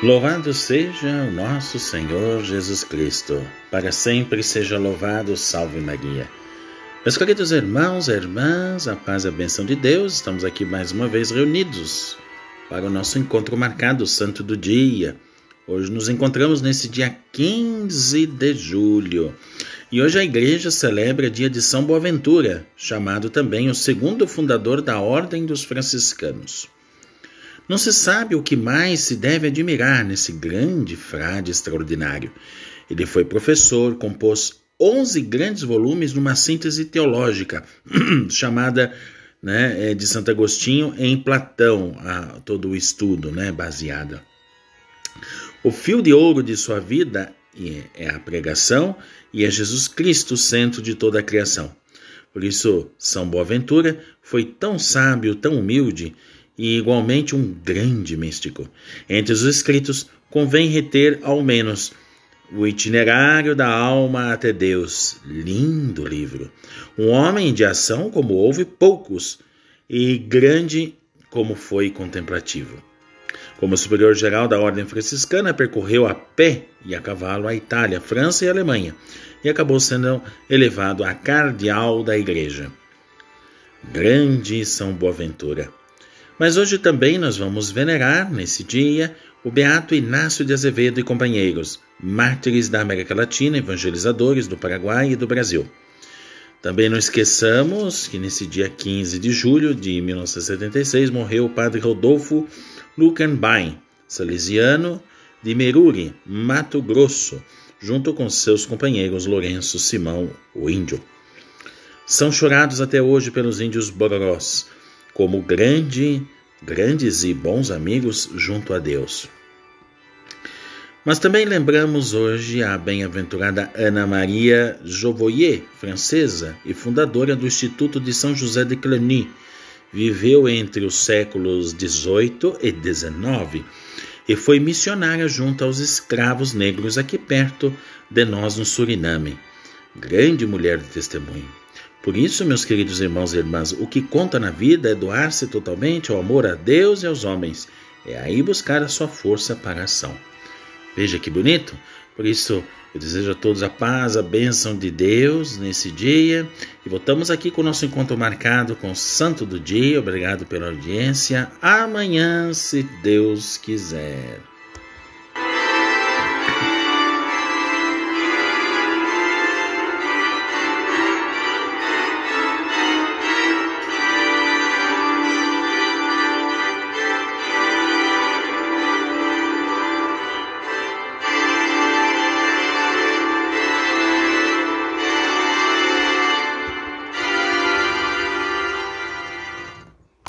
Louvado seja o nosso Senhor Jesus Cristo, para sempre seja louvado, salve Maria. Meus queridos irmãos e irmãs, a paz e a benção de Deus, estamos aqui mais uma vez reunidos para o nosso encontro marcado, Santo do Dia. Hoje nos encontramos nesse dia 15 de julho e hoje a igreja celebra dia de São Boaventura, chamado também o segundo fundador da Ordem dos Franciscanos. Não se sabe o que mais se deve admirar nesse grande frade extraordinário. Ele foi professor, compôs 11 grandes volumes numa síntese teológica chamada né, é, de Santo Agostinho em Platão, a, todo o estudo né, baseado. O fio de ouro de sua vida é a pregação e é Jesus Cristo o centro de toda a criação. Por isso, São Boaventura foi tão sábio, tão humilde e igualmente um grande místico. Entre os escritos, convém reter ao menos o Itinerário da Alma até Deus, lindo livro. Um homem de ação como houve poucos, e grande como foi contemplativo. Como superior geral da Ordem Franciscana, percorreu a pé e a cavalo a Itália, França e Alemanha, e acabou sendo elevado a cardeal da Igreja. Grande São Boaventura. Mas hoje também nós vamos venerar, nesse dia, o Beato Inácio de Azevedo e companheiros, mártires da América Latina, evangelizadores do Paraguai e do Brasil. Também não esqueçamos que nesse dia 15 de julho de 1976 morreu o padre Rodolfo Luckenbein, salesiano de Meruri, Mato Grosso, junto com seus companheiros Lourenço Simão, o índio. São chorados até hoje pelos índios bororós, como grande, grandes e bons amigos junto a Deus. Mas também lembramos hoje a bem-aventurada Ana Maria Jovoyer, francesa e fundadora do Instituto de São José de Cluny. Viveu entre os séculos XVIII e XIX e foi missionária junto aos escravos negros aqui perto de nós no Suriname. Grande mulher de testemunho. Por isso, meus queridos irmãos e irmãs, o que conta na vida é doar-se totalmente ao amor a Deus e aos homens. É aí buscar a sua força para a ação. Veja que bonito? Por isso, eu desejo a todos a paz, a bênção de Deus nesse dia. E voltamos aqui com o nosso encontro marcado com o Santo do Dia. Obrigado pela audiência. Amanhã, se Deus quiser.